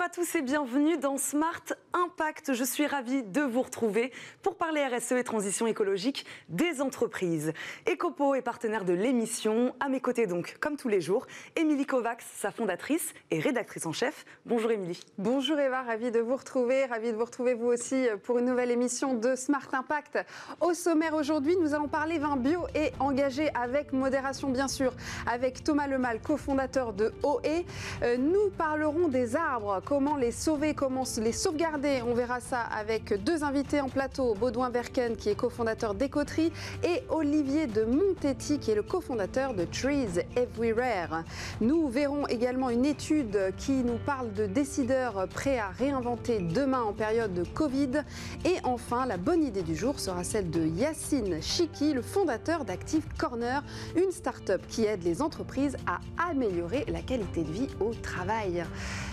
Bonjour à tous et bienvenue dans Smart Impact. Je suis ravie de vous retrouver pour parler RSE et transition écologique des entreprises. Ecopo est partenaire de l'émission. À mes côtés donc, comme tous les jours, Émilie Kovacs, sa fondatrice et rédactrice en chef. Bonjour Émilie. Bonjour Eva, ravie de vous retrouver. Ravie de vous retrouver vous aussi pour une nouvelle émission de Smart Impact. Au sommaire aujourd'hui, nous allons parler vin bio et engagé avec modération bien sûr, avec Thomas Lemal, cofondateur de OE. Euh, nous parlerons des arbres comment les sauver, comment les sauvegarder. On verra ça avec deux invités en plateau, Baudouin Berken qui est cofondateur d'Ecoterie et Olivier de Montetti qui est le cofondateur de Trees Everywhere. Nous verrons également une étude qui nous parle de décideurs prêts à réinventer demain en période de Covid. Et enfin, la bonne idée du jour sera celle de Yacine Chiki, le fondateur d'Active Corner, une start-up qui aide les entreprises à améliorer la qualité de vie au travail.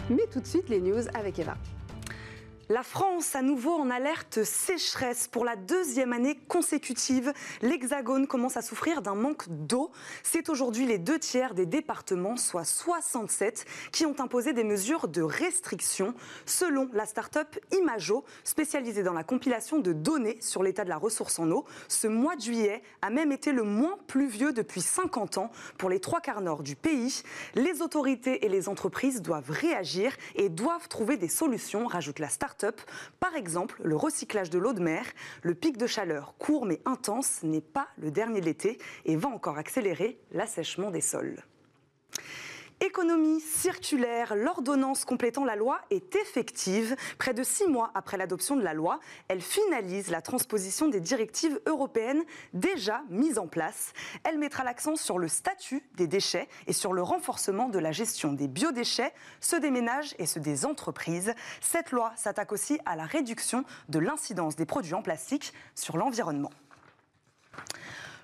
Mais tout de suite, les news avec Eva. La France, à nouveau en alerte sécheresse pour la deuxième année consécutive. L'Hexagone commence à souffrir d'un manque d'eau. C'est aujourd'hui les deux tiers des départements, soit 67, qui ont imposé des mesures de restriction, selon la start-up Imago, spécialisée dans la compilation de données sur l'état de la ressource en eau. Ce mois de juillet a même été le moins pluvieux depuis 50 ans pour les trois quarts nord du pays. Les autorités et les entreprises doivent réagir et doivent trouver des solutions, rajoute la start-up par exemple, le recyclage de l'eau de mer. Le pic de chaleur court mais intense n'est pas le dernier de l'été et va encore accélérer l'assèchement des sols. Économie circulaire, l'ordonnance complétant la loi est effective. Près de six mois après l'adoption de la loi, elle finalise la transposition des directives européennes déjà mises en place. Elle mettra l'accent sur le statut des déchets et sur le renforcement de la gestion des biodéchets, ceux des ménages et ceux des entreprises. Cette loi s'attaque aussi à la réduction de l'incidence des produits en plastique sur l'environnement.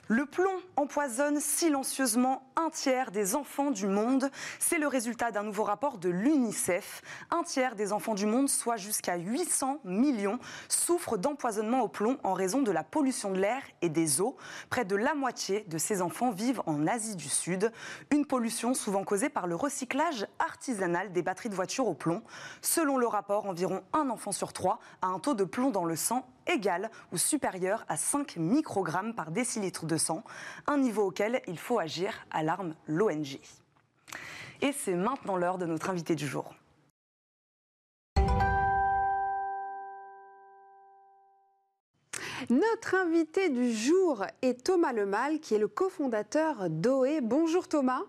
Le plomb empoisonne silencieusement un tiers des enfants du monde. C'est le résultat d'un nouveau rapport de l'UNICEF. Un tiers des enfants du monde, soit jusqu'à 800 millions, souffrent d'empoisonnement au plomb en raison de la pollution de l'air et des eaux. Près de la moitié de ces enfants vivent en Asie du Sud. Une pollution souvent causée par le recyclage artisanal des batteries de voitures au plomb. Selon le rapport, environ un enfant sur trois a un taux de plomb dans le sang égal ou supérieur à 5 microgrammes par décilitre de sang, un niveau auquel il faut agir, alarme l'ONG. Et c'est maintenant l'heure de notre invité du jour. Notre invité du jour est Thomas Lemal, qui est le cofondateur d'OE. Bonjour Thomas.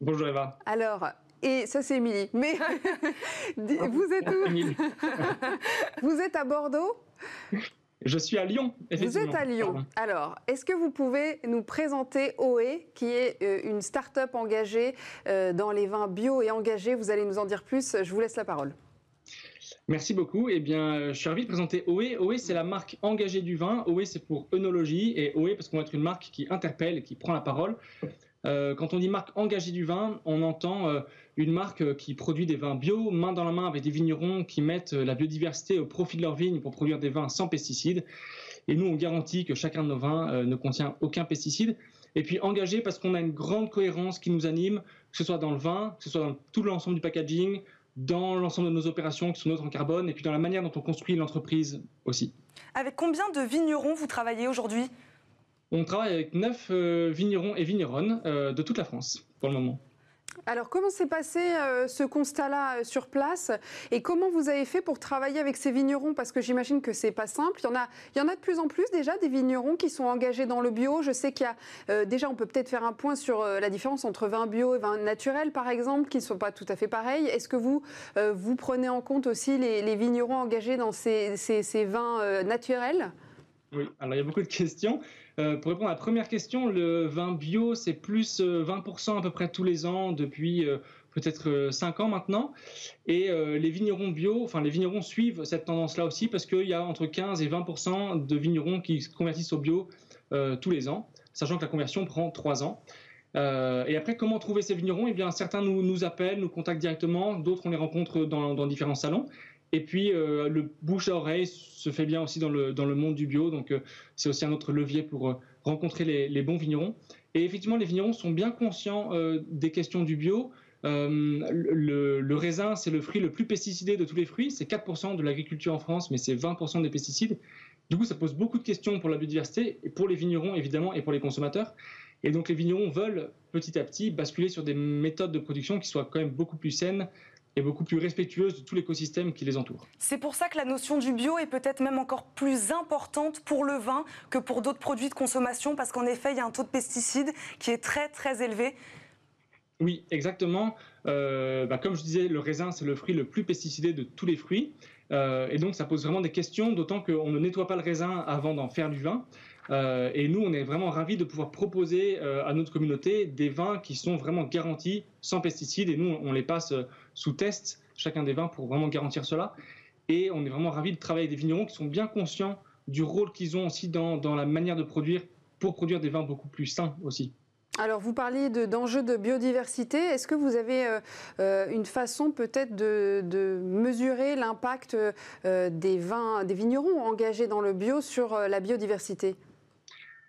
Bonjour Eva. Alors, et ça c'est Émilie. Mais vous êtes où? Vous êtes à Bordeaux? Je suis à Lyon, Vous êtes à Lyon. Alors, est-ce que vous pouvez nous présenter OE, qui est euh, une start-up engagée euh, dans les vins bio et engagés Vous allez nous en dire plus. Je vous laisse la parole. Merci beaucoup. Eh bien, euh, je suis ravi de présenter OE. OE, c'est la marque engagée du vin. OE, c'est pour œnologie. Et OE, parce qu'on va être une marque qui interpelle et qui prend la parole. Euh, quand on dit marque engagée du vin, on entend euh, une marque euh, qui produit des vins bio, main dans la main avec des vignerons qui mettent la biodiversité au profit de leurs vignes pour produire des vins sans pesticides. Et nous, on garantit que chacun de nos vins ne contient aucun pesticide. Et puis engagé parce qu'on a une grande cohérence qui nous anime, que ce soit dans le vin, que ce soit dans tout l'ensemble du packaging, dans l'ensemble de nos opérations qui sont neutres en carbone, et puis dans la manière dont on construit l'entreprise aussi. Avec combien de vignerons vous travaillez aujourd'hui? On travaille avec neuf euh, vignerons et vigneronnes euh, de toute la France pour le moment. Alors, comment s'est passé euh, ce constat-là sur place? Et comment vous avez fait pour travailler avec ces vignerons? Parce que j'imagine que c'est pas simple. Il y, en a, il y en a de plus en plus déjà des vignerons qui sont engagés dans le bio. Je sais qu'il y a déjà, on peut peut-être faire un point sur la différence entre vin bio et vin naturel, par exemple, qui ne sont pas tout à fait pareils. Est-ce que vous, vous prenez en compte aussi les, vignerons engagés dans ces, ces vins naturels? Oui, alors il y a beaucoup de questions. Euh, pour répondre à la première question, le vin bio, c'est plus 20% euh, à peu près tous les ans depuis euh, peut-être 5 ans maintenant. Et les vignerons bio, enfin les vignerons suivent cette tendance-là aussi parce qu'il y a entre 15 et 20% de vignerons qui se convertissent au bio tous les ans, sachant que la conversion prend 3 ans. et après, comment trouver ces vignerons? Eh bien, certains nous, appellent, nous contactent directement, d'autres on les rencontre dans différents salons. Et puis, euh, le bouche à oreille se fait bien aussi dans le, dans le monde du bio. Donc, euh, c'est aussi un autre levier pour euh, rencontrer les, bons vignerons. Et effectivement, les vignerons sont bien conscients des questions du bio. le, raisin, c'est le fruit le plus pesticidé de tous les fruits. C'est 4% de l'agriculture en France, mais c'est 20% des pesticides. Du coup, ça pose beaucoup de questions pour la biodiversité, et pour les vignerons évidemment, et pour les consommateurs. Et donc les vignerons veulent petit à petit basculer sur des méthodes de production qui soient quand même beaucoup plus saines et beaucoup plus respectueuses de tout l'écosystème qui les entoure. C'est pour ça que la notion du bio est peut-être même encore plus importante pour le vin que pour d'autres produits de consommation, parce qu'en effet, il y a un taux de pesticides qui est très très élevé. Oui, exactement. Euh, bah, comme je disais, le raisin, c'est le fruit le plus pesticidé de tous les fruits. Euh, et donc, ça pose vraiment des questions, d'autant qu'on ne nettoie pas le raisin avant d'en faire du vin. Euh, et nous, on est vraiment ravis de pouvoir proposer à notre communauté des vins qui sont vraiment garantis sans pesticides. Et nous, on les passe sous test, chacun des vins, pour vraiment garantir cela. Et on est vraiment ravis de travailler avec des vignerons qui sont bien conscients du rôle qu'ils ont aussi dans, la manière de produire pour produire des vins beaucoup plus sains aussi. Alors, vous parliez d'enjeux de, biodiversité. Est-ce que vous avez euh, euh, une façon peut-être de, mesurer l'impact euh, des vins, des vignerons engagés dans le bio sur la biodiversité?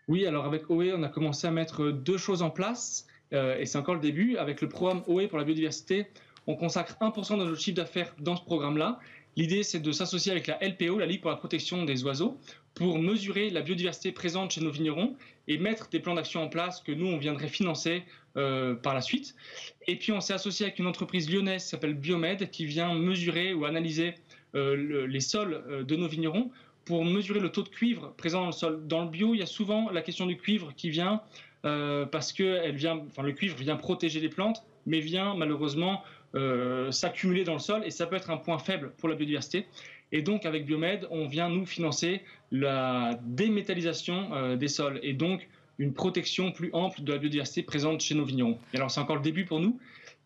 Oui, alors avec OE, on a commencé à mettre deux choses en place, et c'est encore le début. Avec le programme OE pour la biodiversité, on consacre 1% de notre chiffre d'affaires dans ce programme-là. L'idée, c'est de s'associer avec la LPO, la Ligue pour la protection des oiseaux, pour mesurer la biodiversité présente chez nos vignerons et mettre des plans d'action en place que nous, on viendrait financer euh, par la suite. Et puis, on s'est associé avec une entreprise lyonnaise qui s'appelle Biomed, qui vient mesurer ou analyser euh, les sols euh, de nos vignerons pour mesurer le taux de cuivre présent dans le sol. Dans le bio, il y a souvent la question du cuivre qui vient parce que elle vient, enfin, le cuivre vient protéger les plantes, mais vient malheureusement s'accumuler dans le sol et ça peut être un point faible pour la biodiversité. Et donc, avec Biomed, on vient nous financer la démétallisation euh, des sols et donc une protection plus ample de la biodiversité présente chez nos vignerons. Et alors, c'est encore le début pour nous,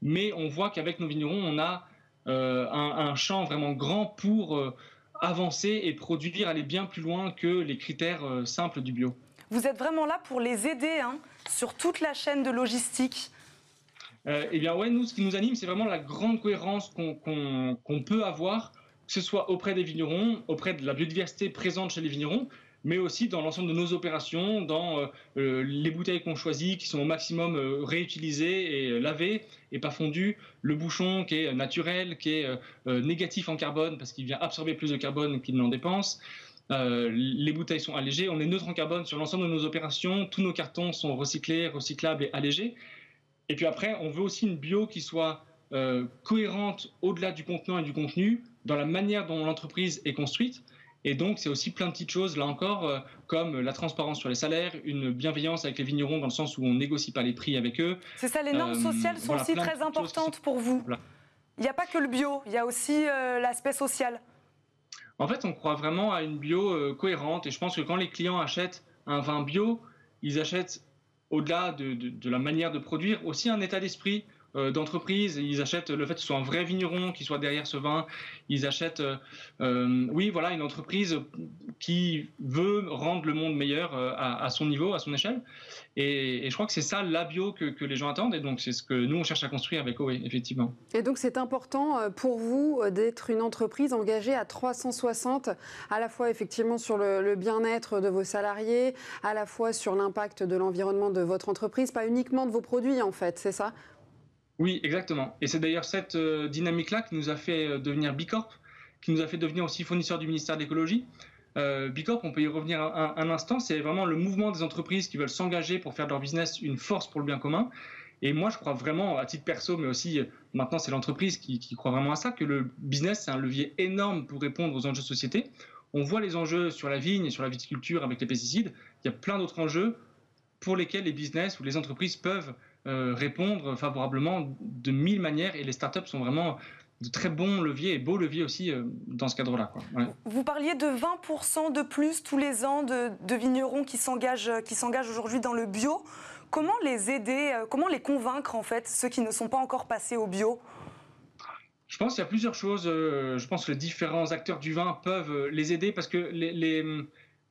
mais on voit qu'avec nos vignerons, on a euh, un, champ vraiment grand pour euh, avancer et produire, aller bien plus loin que les critères simples du bio. Vous êtes vraiment là pour les aider hein, sur toute la chaîne de logistique. eh bien, ouais, nous, ce qui nous anime, c'est vraiment la grande cohérence qu'on peut avoir que ce soit auprès des vignerons, auprès de la biodiversité présente chez les vignerons, mais aussi dans l'ensemble de nos opérations, dans euh, euh, les bouteilles qu'on choisit, qui sont au maximum euh, réutilisées et lavées et pas fondues, le bouchon qui est naturel, qui est négatif en carbone parce qu'il vient absorber plus de carbone qu'il n'en dépense. les bouteilles sont allégées, on est neutre en carbone sur l'ensemble de nos opérations, tous nos cartons sont recyclés, recyclables et allégés. Et puis après, on veut aussi une bio qui soit cohérente au-delà du contenant et du contenu, dans la manière dont l'entreprise est construite. Et donc, c'est aussi plein de petites choses, là encore, euh, comme la transparence sur les salaires, une bienveillance avec les vignerons dans le sens où on négocie pas les prix avec eux. C'est ça, les normes euh, sociales sont aussi très importantes pour vous. Il n'y a pas que le bio, il y a aussi euh, l'aspect social. En fait, on croit vraiment à une bio cohérente et je pense que quand les clients achètent un vin bio, ils achètent au-delà de, de, la manière de produire aussi un état d'esprit d'entreprise. Ils achètent le fait que ce soit un vrai vigneron qui soit derrière ce vin. Ils achètent, euh, euh, oui, voilà, une entreprise qui veut rendre le monde meilleur à, son niveau, à son échelle. Et, je crois que c'est ça la bio que, les gens attendent. Et donc, c'est ce que nous, on cherche à construire avec OE, effectivement. Et donc, c'est important pour vous d'être une entreprise engagée à 360, à la fois effectivement sur le bien-être de vos salariés, à la fois sur l'impact de l'environnement de votre entreprise, pas uniquement de vos produits, en fait, c'est ça? Oui, exactement. Et c'est d'ailleurs cette euh, dynamique-là qui nous a fait euh, devenir Bicorp, qui nous a fait devenir aussi fournisseur du ministère de l'écologie. Euh, Bicorp, on peut y revenir un, instant, c'est vraiment le mouvement des entreprises qui veulent s'engager pour faire de leur business une force pour le bien commun. Et moi, je crois vraiment, à titre perso, mais aussi maintenant, c'est l'entreprise qui, qui, croit vraiment à ça, que le business, c'est un levier énorme pour répondre aux enjeux de société. On voit les enjeux sur la vigne sur la viticulture avec les pesticides. Il y a plein d'autres enjeux pour lesquels les business ou les entreprises peuvent euh, répondre favorablement de mille manières et les startups sont vraiment de très bons leviers et beaux leviers aussi euh, dans ce cadre-là. Vous parliez de 20% de plus tous les ans de, vignerons qui s'engagent, qui s'engagent aujourd'hui dans le bio. Comment les aider, euh, comment les convaincre en fait, ceux qui ne sont pas encore passés au bio? Je pense qu'il y a plusieurs choses. Je pense que les différents acteurs du vin peuvent les aider parce que les,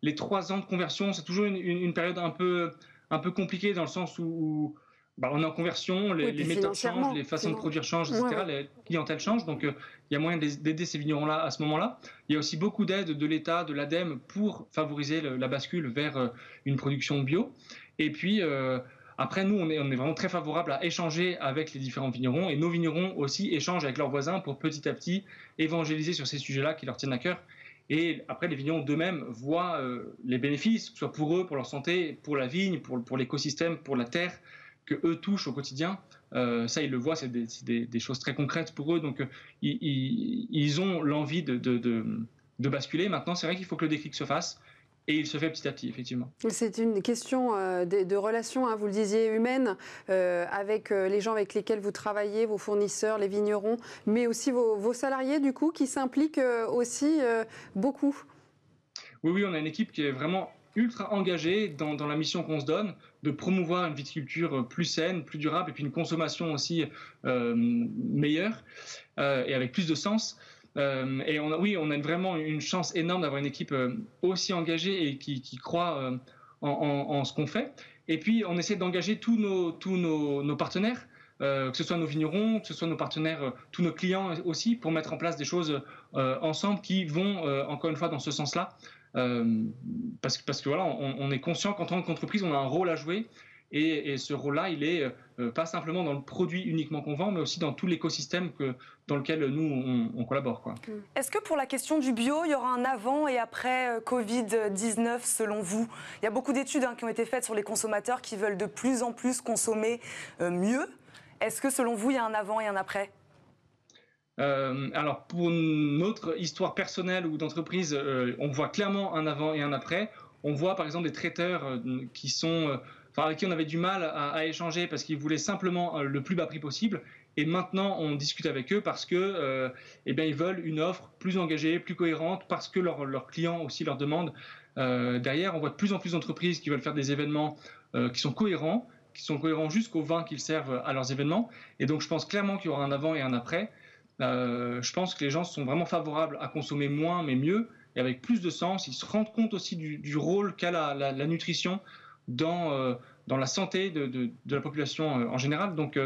les, trois ans de conversion, c'est toujours une, période un peu, un peu compliquée dans le sens où bah, on est en conversion, les, méthodes changent, les façons de produire changent, etc. Les clientèles changent, donc euh, il y a moyen d'aider ces vignerons-là à ce moment-là. Il y a aussi beaucoup d'aides de l'État, de l'ADEME pour favoriser la bascule vers euh, une production bio. Et puis, euh, Après, nous, on est, on est vraiment très favorable à échanger avec les différents vignerons et nos vignerons aussi échangent avec leurs voisins pour petit à petit évangéliser sur ces sujets-là qui leur tiennent à cœur. Et après, les vignerons d'eux-mêmes voient euh, les bénéfices, que ce soit pour eux, pour leur santé, pour la vigne, pour, pour l'écosystème, pour la terre, que eux touchent au quotidien. Euh, ça, ils le voient, c'est des, des, des, choses très concrètes pour eux. Donc, euh, ils, ils, ont l'envie de, de, de, de, basculer. Maintenant, c'est vrai qu'il faut que le déclic se fasse. Et il se fait petit à petit, effectivement. C'est une question euh, de, relation, hein, vous le disiez, humaine, euh, avec les gens avec lesquels vous travaillez, vos fournisseurs, les vignerons, mais aussi vos, vos salariés, du coup, qui s'impliquent aussi beaucoup. Oui, oui, on a une équipe qui est vraiment ultra engagée dans, la mission qu'on se donne, de promouvoir une viticulture plus saine, plus durable, et puis une consommation aussi meilleure et avec plus de sens. Euh, et oui, on a vraiment une chance énorme d'avoir une équipe euh, aussi engagée et qui, croit euh, en, ce qu'on fait. Et puis, on essaie d'engager tous nos partenaires, que ce soit nos vignerons, que ce soit nos partenaires, tous nos clients aussi, pour mettre en place des choses ensemble qui vont, encore une fois, dans ce sens-là. Parce, que, parce que voilà, on, est conscient qu'en tant qu'entreprise, on a un rôle à jouer et, ce rôle-là, il est euh, pas simplement dans le produit uniquement qu'on vend, mais aussi dans tout l'écosystème dans lequel nous, on, collabore. Est-ce que pour la question du bio, il y aura un avant et après euh, Covid-19 selon vous? Il y a beaucoup d'études hein, qui ont été faites sur les consommateurs qui veulent de plus en plus consommer euh, mieux. Est-ce que selon vous, il y a un avant et un après? Euh, alors pour notre histoire personnelle ou d'entreprise, euh, on voit clairement un avant et un après. On voit par exemple des traiteurs qui sont avec qui on avait du mal à, échanger parce qu'ils voulaient simplement euh, le plus bas prix possible. Et maintenant, on discute avec eux parce que, euh, eh bien, ils veulent une offre plus engagée, plus cohérente, parce que leurs leur clients aussi leur demandent. Euh, derrière, on voit de plus en plus d'entreprises qui veulent faire des événements euh, qui sont cohérents, qui sont cohérents jusqu'au vin qu'ils servent à leurs événements. Et donc, je pense clairement qu'il y aura un avant et un après. Euh, je pense que les gens sont vraiment favorables à consommer moins mais mieux et avec plus de sens. Ils se rendent compte aussi du, du rôle qu'a la, la, la, nutrition dans, euh, dans la santé de, de, de, la population euh, en général. Donc,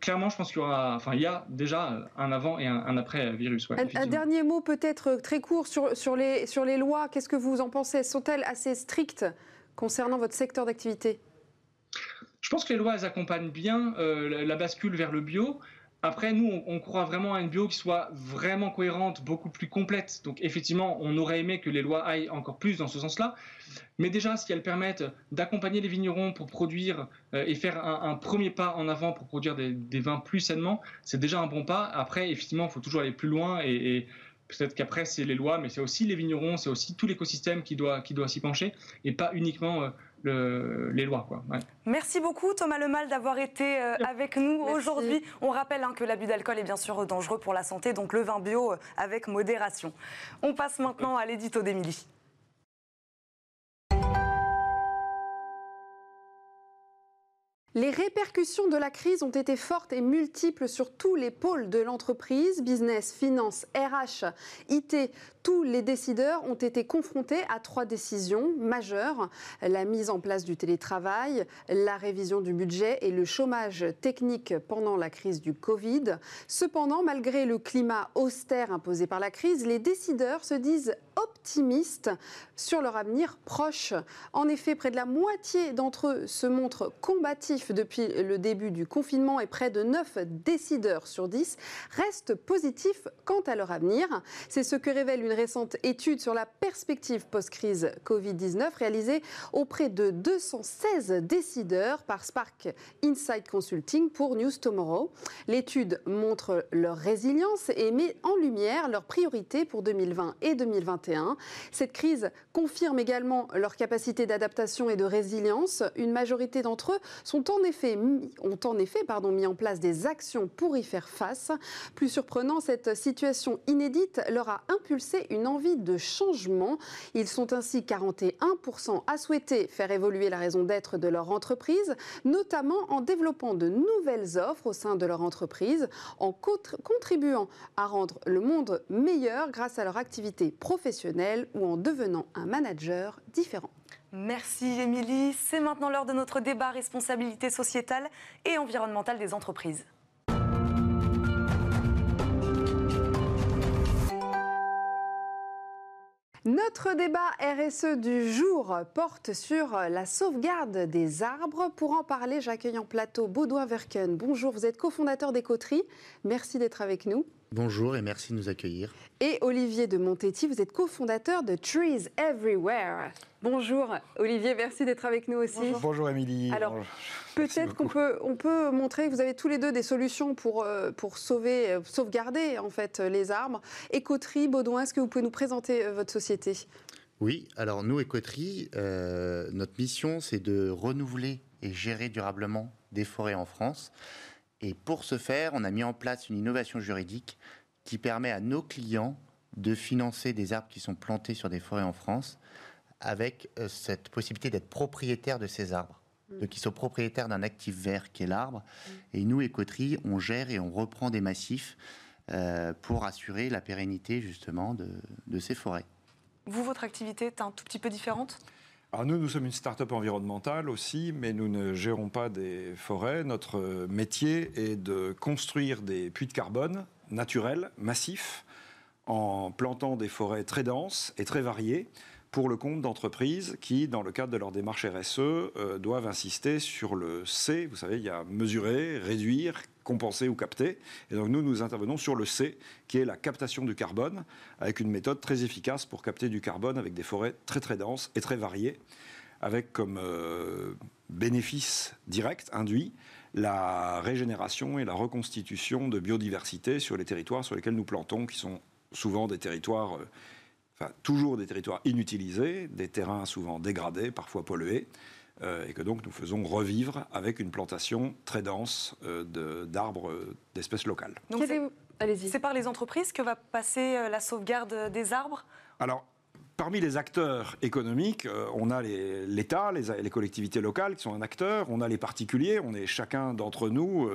clairement, je pense qu'il y aura, enfin, il y a déjà un avant et un, un après virus. Ouais, un, un, dernier mot peut-être très court sur, sur, les, sur les lois. Qu'est-ce que vous en pensez? Sont-elles assez strictes concernant votre secteur d'activité? Je pense que les lois, elles accompagnent bien euh, la, bascule vers le bio. Après, nous, on, croit vraiment à une bio qui soit vraiment cohérente, beaucoup plus complète. Donc, effectivement, on aurait aimé que les lois aillent encore plus dans ce sens-là. Mais déjà, si elles permettent d'accompagner les vignerons pour produire euh, et faire un, premier pas en avant pour produire des, vins plus sainement, c'est déjà un bon pas. Après, effectivement, il faut toujours aller plus loin et, peut-être qu'après, c'est les lois, mais c'est aussi les vignerons, c'est aussi tout l'écosystème qui doit, qui doit s'y pencher et pas uniquement. Euh, le, les lois. Quoi. Ouais. Merci beaucoup Thomas Lemal d'avoir été euh, avec nous aujourd'hui. On rappelle hein, que l'abus d'alcool est bien sûr dangereux pour la santé, donc le vin bio euh, avec modération. On passe maintenant à l'édito d'Émilie. Les répercussions de la crise ont été fortes et multiples sur tous les pôles de l'entreprise, business, finance, RH, IT. Tous les décideurs ont été confrontés à trois décisions majeures. La mise en place du télétravail, la révision du budget et le chômage technique pendant la crise du Covid. Cependant, malgré le climat austère imposé par la crise, les décideurs se disent optimistes sur leur avenir proche. En effet, près de la moitié d'entre eux se montrent combatifs depuis le début du confinement et près de 9 décideurs sur 10 restent positifs quant à leur avenir. C'est ce que révèle une récente étude sur la perspective post-crise Covid-19 réalisée auprès de 216 décideurs par Spark Insight Consulting pour News Tomorrow. L'étude montre leur résilience et met en lumière leurs priorités pour 2020 et 2021. Cette crise confirme également leur capacité d'adaptation et de résilience. Une majorité d'entre eux sont en effet ont en effet pardon, mis en place des actions pour y faire face. Plus surprenant, cette situation inédite leur a impulsé une envie de changement. Ils sont ainsi 41% à souhaiter faire évoluer la raison d'être de leur entreprise, notamment en développant de nouvelles offres au sein de leur entreprise, en contribuant à rendre le monde meilleur grâce à leur activité professionnelle ou en devenant un manager différent. Merci Émilie. C'est maintenant l'heure de notre débat responsabilité sociétale et environnementale des entreprises. Notre débat RSE du jour porte sur la sauvegarde des arbres. Pour en parler, j'accueille en plateau Baudouin Verken. Bonjour, vous êtes cofondateur des Coteries. Merci d'être avec nous. Bonjour et merci de nous accueillir. Et Olivier de Montetti, vous êtes cofondateur de Trees Everywhere. Bonjour Olivier, merci d'être avec nous aussi. Bonjour, Émilie. Alors peut-être qu'on peut, on peut montrer que vous avez tous les deux des solutions pour, euh, pour sauver, euh, sauvegarder en fait les arbres. Écoterie, Baudouin, est-ce que vous pouvez nous présenter euh, votre société? Oui, alors nous, Écoterie, notre mission c'est de renouveler et gérer durablement des forêts en France. Et pour ce faire, on a mis en place une innovation juridique qui permet à nos clients de financer des arbres qui sont plantés sur des forêts en France avec euh, cette possibilité d'être propriétaire de ces arbres. Mm. De qu'ils soient propriétaires d'un actif vert qui est l'arbre. Mm. Et nous, Écoterie, on gère et on reprend des massifs euh, pour assurer la pérennité justement de, de ces forêts. Vous, votre activité est un tout petit peu différente? Nous, nous sommes une start-up environnementale aussi, mais nous ne gérons pas des forêts. Notre métier est de construire des puits de carbone naturels, massifs, en plantant des forêts très denses et très variées pour le compte d'entreprises qui, dans le cadre de leur démarche RSE, euh, doivent insister sur le C. Vous savez, il y a mesurer, réduire, compenser ou capter. Et donc nous, nous intervenons sur le C, qui est la captation du carbone, avec une méthode très efficace pour capter du carbone avec des forêts très très denses et très variées, avec comme euh, bénéfice direct induit la régénération et la reconstitution de biodiversité sur les territoires sur lesquels nous plantons, qui sont souvent des territoires... Euh, enfin, toujours des territoires inutilisés, des terrains souvent dégradés, parfois pollués, et que donc nous faisons revivre avec une plantation très dense euh, d'arbres euh, d'espèces locales. C'est par les entreprises que va passer la sauvegarde des arbres? Alors, Parmi les acteurs économiques, on a l'État, les, collectivités locales qui sont un acteur, on a les particuliers, on est chacun d'entre nous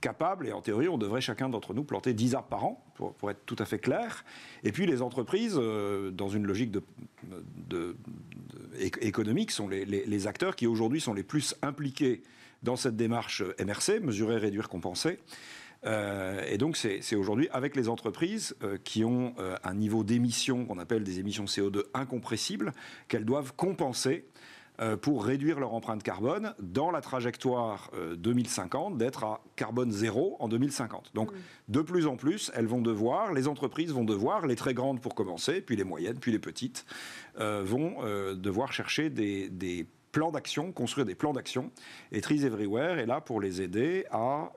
capable, et en théorie, on devrait chacun d'entre nous planter 10 arbres par an, pour, être tout à fait clair. Et puis les entreprises, dans une logique de économiques sont les, acteurs qui aujourd'hui sont les plus impliqués dans cette démarche MRC, mesurer, réduire, compenser. Euh, et donc c'est aujourd'hui avec les entreprises euh, qui ont euh, un niveau d'émission qu'on appelle des émissions CO2 incompressibles qu'elles doivent compenser euh, pour réduire leur empreinte carbone dans la trajectoire 2050 euh, d'être à carbone zéro en 2050. Donc de plus en plus, elles vont devoir, les entreprises vont devoir, les très grandes pour commencer, puis les moyennes, puis les petites, euh, vont devoir chercher des, des plans d'action, construire des plans d'action. Et Trees Everywhere est là pour les aider à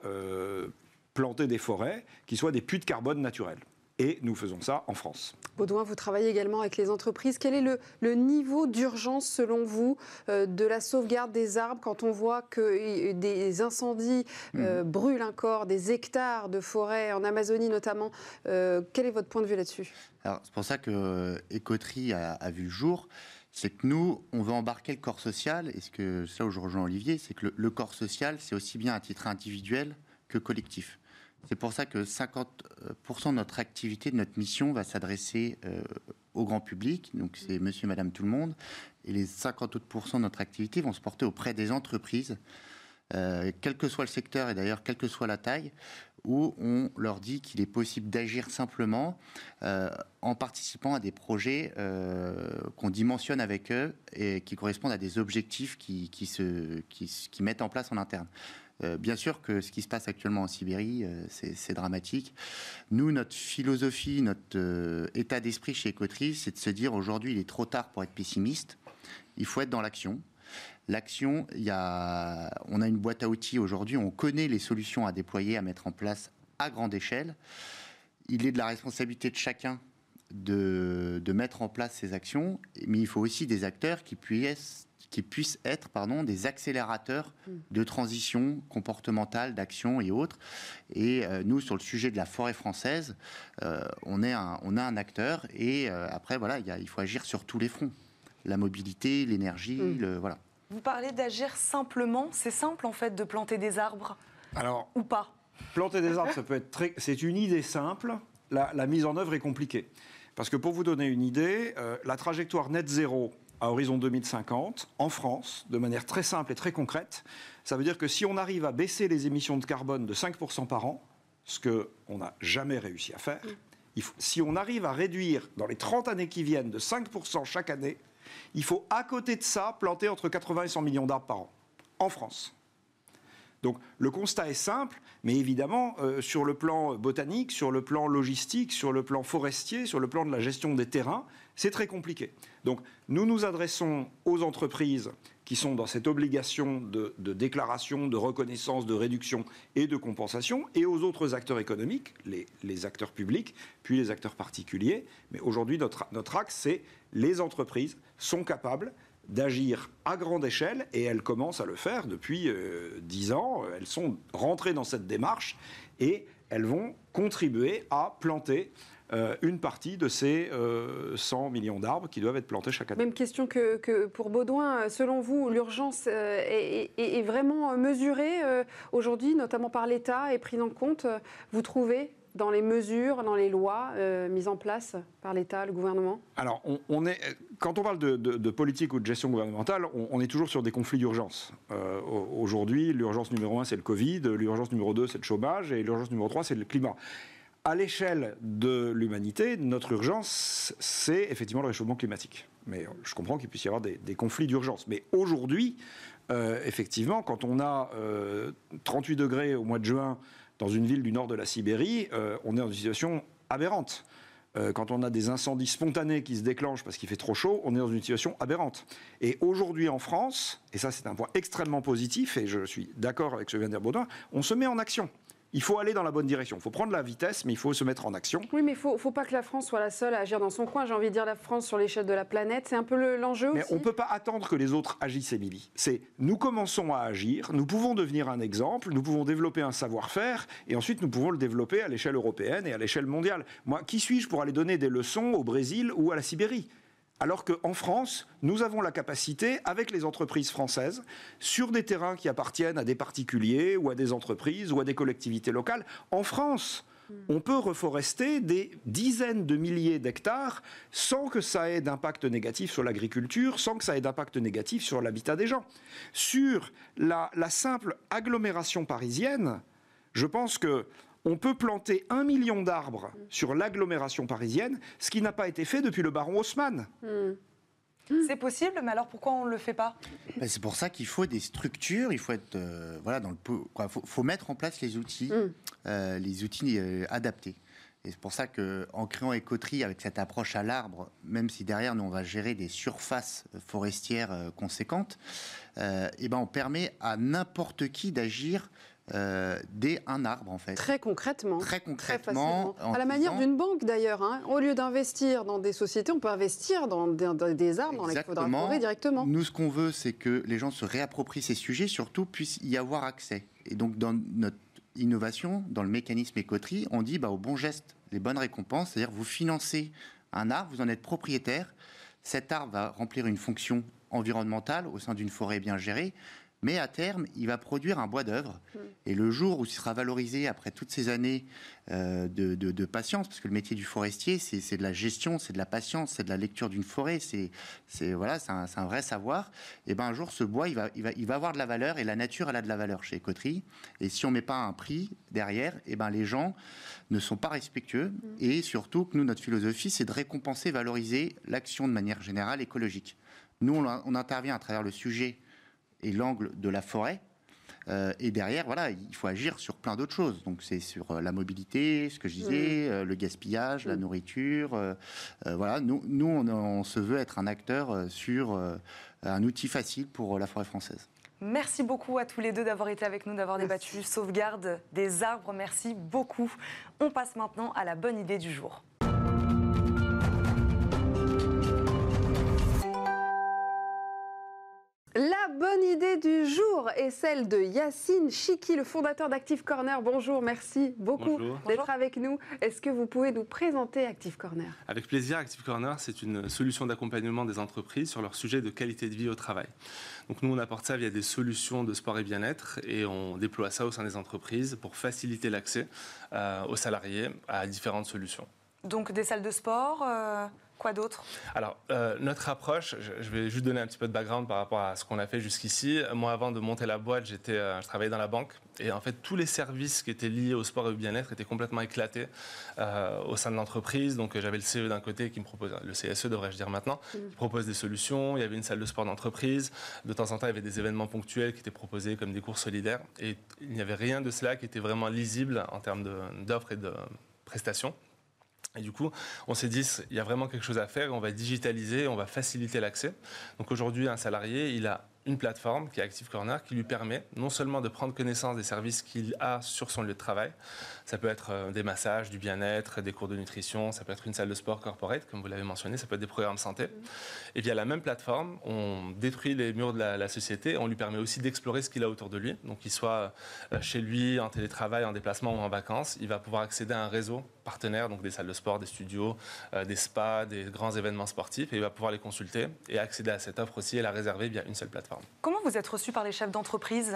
planter des forêts qui soient des puits de carbone naturels et nous faisons ça en France. Baudouin, vous travaillez également avec les entreprises. Quel est le, niveau d'urgence, selon vous, euh, de la sauvegarde des arbres quand on voit que euh, des incendies euh, mhm. brûlent encore des hectares de forêt, en Amazonie notamment Quel est votre point de vue là-dessus? C'est pour ça que Écoterie a, vu le jour c'est que nous, on veut embarquer le corps social, et ce que ça où je rejoins Olivier, c'est que le, corps social, c'est aussi bien à titre individuel que collectif. C'est pour ça que 50% de notre activité, de notre mission va s'adresser euh, au grand public, donc c'est monsieur et madame tout le monde, et les 50 autres de notre activité vont se porter auprès des entreprises, euh, quel que soit le secteur et d'ailleurs quelle que soit la taille, où on leur dit qu'il est possible d'agir simplement euh, en participant à des projets qu'on dimensionne avec eux et qui correspondent à des objectifs qui, se, qui mettent en place en interne. Euh, bien sûr que ce qui se passe actuellement en Sibérie, euh, c'est dramatique. Nous, notre philosophie, notre euh, état d'esprit chez Ecotrice, c'est de se dire aujourd'hui, il est trop tard pour être pessimiste. Il faut être dans l'action. L'action, on a une boîte à outils aujourd'hui, on connaît les solutions à déployer, à mettre en place à grande échelle. Il est de la responsabilité de chacun de, de mettre en place ces actions, mais il faut aussi des acteurs qui puissent qui puissent être pardon, des accélérateurs mm. de transition comportementale, d'action et autres. Et euh, nous, sur le sujet de la forêt française, euh, on, est un, on a un acteur et euh, après, voilà, il faut agir sur tous les fronts. La mobilité, l'énergie, mm. le, voilà. Vous parlez d'agir simplement. C'est simple, en fait, de planter des arbres Alors, Ou pas? Planter des arbres, ça peut être très... C'est une idée simple. La, la, mise en œuvre est compliquée. Parce que pour vous donner une idée, la trajectoire net zéro à horizon 2050 en France, de manière très simple et très concrète. Ça veut dire que si on arrive à baisser les émissions de carbone de 5% par an, ce qu'on n'a jamais réussi à faire, si on arrive à réduire dans les 30 années qui viennent de 5% chaque année, il faut à côté de ça planter entre 80 et 100 millions d'arbres par an, en France. Donc le constat est simple, mais évidemment, euh, sur le plan botanique, sur le plan logistique, sur le plan forestier, sur le plan de la gestion des terrains, c'est très compliqué. Donc nous nous adressons aux entreprises qui sont dans cette obligation de, déclaration, de reconnaissance, de réduction et de compensation, et aux autres acteurs économiques, les, acteurs publics, puis les acteurs particuliers. Mais aujourd'hui, notre, notre axe, c'est les entreprises sont capables d'agir à grande échelle et elles commencent à le faire depuis euh, dix ans. Elles sont rentrées dans cette démarche et elles vont contribuer à planter euh, une partie de ces 100 euh, millions d'arbres qui doivent être plantés chaque année. Même question que, pour Baudouin. Selon vous, l'urgence est, est, vraiment mesurée aujourd'hui, notamment par l'État, et prise en compte, vous trouvez dans les mesures, dans les lois euh, mises en place par l'État, le gouvernement? Alors, on, est, quand on parle de, politique ou de gestion gouvernementale, on, est toujours sur des conflits d'urgence. Euh, aujourd'hui, l'urgence numéro un, c'est le Covid, l'urgence numéro deux, c'est le chômage, et l'urgence numéro trois, c'est le climat. À l'échelle de l'humanité, notre urgence, c'est effectivement le réchauffement climatique. Mais je comprends qu'il puisse y avoir des, conflits d'urgence. Mais aujourd'hui, euh, effectivement, quand on a 38 degrés au mois de juin, dans une ville du nord de la Sibérie, euh, on est dans une situation aberrante. Euh, quand on a des incendies spontanés qui se déclenchent parce qu'il fait trop chaud, on est dans une situation aberrante. Et aujourd'hui en France, et ça c'est un point extrêmement positif, et je suis d'accord avec ce que vient de dire Baudin, on se met en action il faut aller dans la bonne direction. Il faut prendre la vitesse, mais il faut se mettre en action. Oui, mais il ne faut, pas que la France soit la seule à agir dans son coin. J'ai envie de dire la France sur l'échelle de la planète. C'est un peu l'enjeu Mais on ne peut pas attendre que les autres agissent, Émilie. C'est nous commençons à agir, nous pouvons devenir un exemple, nous pouvons développer un savoir-faire, et ensuite nous pouvons le développer à l'échelle européenne et à l'échelle mondiale. Moi, qui suis-je pour aller donner des leçons au Brésil ou à la Sibérie? Alors qu'en France, nous avons la capacité, avec les entreprises françaises, sur des terrains qui appartiennent à des particuliers ou à des entreprises ou à des collectivités locales, en France, on peut reforester des dizaines de milliers d'hectares sans que ça ait d'impact négatif sur l'agriculture, sans que ça ait d'impact négatif sur l'habitat des gens. Sur la, la simple agglomération parisienne, je pense que on peut planter un million d'arbres sur l'agglomération parisienne, ce qui n'a pas été fait depuis le baron Haussmann. Hmm. C'est possible, mais alors pourquoi on ne le fait pas? Ben, C'est pour ça qu'il faut des structures, il faut être euh, voilà dans le faut, mettre en place les outils, hmm. euh, les outils euh, adaptés. Et c'est pour ça qu'en créant Écoterie avec cette approche à l'arbre, même si derrière nous on va gérer des surfaces forestières conséquentes, et ben on permet à n'importe qui d'agir euh, dès un arbre en fait. Très concrètement. Très concrètement. à la manière d'une banque d'ailleurs. Hein. Au lieu d'investir dans des sociétés, on peut investir dans des, arbres, dans les forêts directement. Nous, ce qu'on veut, c'est que les gens se réapproprient ces sujets, surtout puissent y avoir accès. Et donc, dans notre innovation, dans le mécanisme écoterie, on dit bah, au bon geste, les bonnes récompenses, c'est-à-dire vous financez un arbre, vous en êtes propriétaire. Cet arbre va remplir une fonction environnementale au sein d'une forêt bien gérée mais à terme, il va produire un bois d'œuvre. Hmm. Et le jour où il sera valorisé après toutes ces années euh, de, patience, parce que le métier du forestier, c'est de la gestion, c'est de la patience, c'est de la lecture d'une forêt, c'est voilà, c'est un, vrai savoir. Et ben un jour, ce bois, il va, il va, il va avoir de la valeur, et la nature, elle a de la valeur chez Coterie. Et si on met pas un prix derrière, et ben les gens ne sont pas respectueux. Hmm. Et surtout, que nous, notre philosophie, c'est de récompenser, valoriser l'action de manière générale écologique. Nous, on intervient à travers le sujet et l'angle de la forêt. Euh, et derrière, voilà, il faut agir sur plein d'autres choses. Donc c'est sur euh, la mobilité, ce que je disais, euh, le gaspillage, la nourriture. voilà, nous, nous on, se veut être un acteur sur un outil facile pour la forêt française. Merci beaucoup à tous les deux d'avoir été avec nous, d'avoir débattu sauvegarde des arbres. Merci beaucoup. On passe maintenant à la bonne idée du jour. La bonne idée du jour est celle de Yacine Chiki, le fondateur d'Active Corner. Bonjour, merci beaucoup d'être avec nous. Est-ce que vous pouvez nous présenter Active Corner? Avec plaisir, Active Corner, c'est une solution d'accompagnement des entreprises sur leur sujet de qualité de vie au travail. Donc nous, on apporte ça via des solutions de sport et bien-être et on déploie ça au sein des entreprises pour faciliter l'accès euh, aux salariés à différentes solutions. Donc des salles de sport euh, Quoi d'autre? Alors, euh, notre approche, je, vais juste donner un petit peu de background par rapport à ce qu'on a fait jusqu'ici. Moi, avant de monter la boîte, j'étais, euh, je travaillais dans la banque. Et en fait, tous les services qui étaient liés au sport et au bien-être étaient complètement éclatés euh, au sein de l'entreprise. Donc, j'avais le CE d'un côté qui me propose, le CSE devrais-je dire maintenant, mmh. qui propose des solutions. Il y avait une salle de sport d'entreprise. De temps en temps, il y avait des événements ponctuels qui étaient proposés comme des cours solidaires. Et il n'y avait rien de cela qui était vraiment lisible en termes d'offres et de prestations. Et du coup, on s'est dit, il y a vraiment quelque chose à faire, on va digitaliser, on va faciliter l'accès. Donc aujourd'hui, un salarié, il a une plateforme qui est Active Corner qui lui permet non seulement de prendre connaissance des services qu'il a sur son lieu de travail, ça peut être euh, des massages, du bien-être, des cours de nutrition, ça peut être une salle de sport corporate, comme vous l'avez mentionné, ça peut être des programmes santé. Mm-hmm. Et via la même plateforme, on détruit les murs de la, société, on lui permet aussi d'explorer ce qu'il a autour de lui. Donc qu'il soit euh, chez lui, en télétravail, en déplacement ou en vacances, il va pouvoir accéder à un réseau donc des salles de sport, des studios, euh, des spas, des grands événements sportifs, et il va pouvoir les consulter et accéder à cette offre aussi et la réserver via une seule plateforme. Comment vous êtes reçu par les chefs d'entreprise?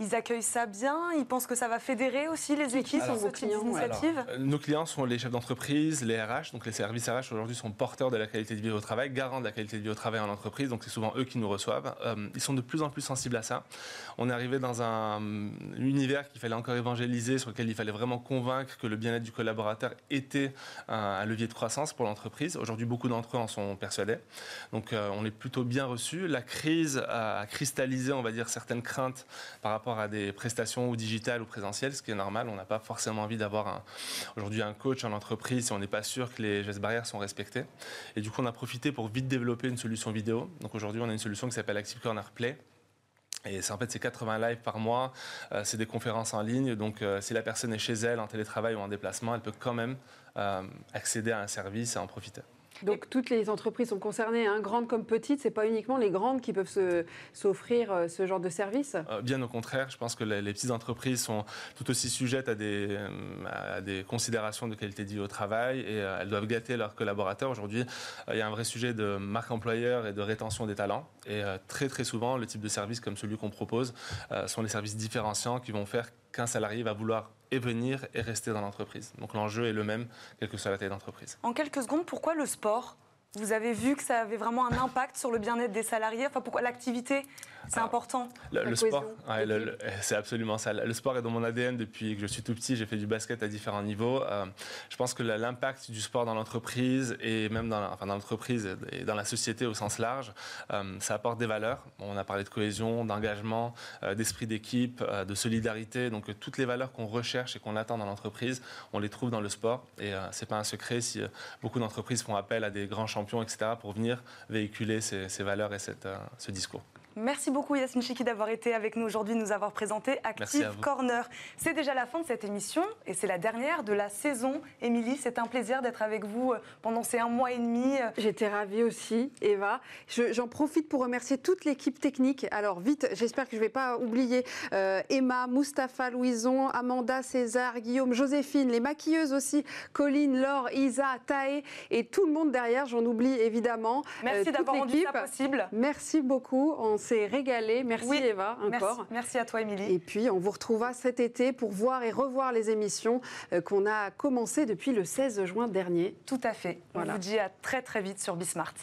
Ils accueillent ça bien Ils pensent que ça va fédérer aussi les équipes sont vos clients euh, Nos clients sont les chefs d'entreprise, les RH. Donc les services RH aujourd'hui sont porteurs de la qualité de vie au travail, garants de la qualité de vie au travail en entreprise. Donc c'est souvent eux qui nous reçoivent. Euh, ils sont de plus en plus sensibles à ça. On est arrivé dans un univers qu'il fallait encore évangéliser, sur lequel il fallait vraiment convaincre que le bien-être du collaborateur était un, levier de croissance pour l'entreprise. Aujourd'hui, beaucoup d'entre eux en sont persuadés. Donc euh, on est plutôt bien reçu. La crise a cristallisé, on va dire, certaines craintes par rapport à des prestations ou digitales ou présentielles, ce qui est normal. On n'a pas forcément envie d'avoir aujourd'hui un coach en entreprise si on n'est pas sûr que les gestes barrières sont respectés. Et du coup, on a profité pour vite développer une solution vidéo. Donc aujourd'hui, on a une solution qui s'appelle Active Corner Play. Et c'est en fait c'est 80 lives par mois, euh, c'est des conférences en ligne. Donc euh, si la personne est chez elle en télétravail ou en déplacement, elle peut quand même euh, accéder à un service et en profiter. Donc toutes les entreprises sont concernées, hein, grandes comme petites. C'est pas uniquement les grandes qui peuvent s'offrir euh, ce genre de service. Euh, bien au contraire, je pense que les, petites entreprises sont tout aussi sujettes à des, euh, à des considérations de qualité de vie au travail et elles doivent gâter leurs collaborateurs. Aujourd'hui, il y a un vrai sujet de marque employeur et de rétention des talents. Et très très souvent, le type de service comme celui qu'on propose sont les services différenciants qui vont faire qu'un salarié va vouloir et venir et rester dans l'entreprise. Donc l'enjeu est le même, quelle que soit la taille d'entreprise. En quelques secondes, pourquoi le sport? Vous avez vu que ça avait vraiment un impact sur le bien-être des salariés? Enfin, pourquoi l'activité c'est important. Le, sport, c'est absolument ça. Le sport est dans mon ADN depuis que je suis tout petit. J'ai fait du basket à différents niveaux. Euh, je pense que l'impact du sport dans l'entreprise et même dans, enfin, dans l'entreprise et dans la société au sens large, euh, ça apporte des valeurs. On a parlé de cohésion, d'engagement, euh, d'esprit d'équipe, de solidarité. Donc toutes les valeurs qu'on recherche et qu'on attend dans l'entreprise, on les trouve dans le sport. Et c'est pas un secret si beaucoup d'entreprises font appel à des grands champions, etc., pour venir véhiculer ces, ces valeurs et cette, ce discours. Merci beaucoup Yasmine Chiki d'avoir été avec nous aujourd'hui, nous avoir présenté Active Corner. C'est déjà la fin de cette émission et c'est la dernière de la saison. Émilie, c'est un plaisir d'être avec vous euh, pendant ces un mois et demi. J'étais ravie aussi, Eva. J'en profite pour remercier toute l'équipe technique. Alors vite, j'espère que je ne vais pas oublier euh, Emma, Mustapha, Louison, Amanda, César, Guillaume, Joséphine, les maquilleuses aussi, Colline, Laure, Isa, Tae et tout le monde derrière. J'en oublie évidemment. Merci euh, d'avoir rendu ça possible. Merci beaucoup s'est régalé. Merci Eva encore. Merci. à toi Émilie. Et puis on vous retrouvera cet été pour voir et revoir les émissions euh, qu'on a commencées depuis le 16 juin dernier. Tout à fait. On vous dit à très très vite sur Bismart.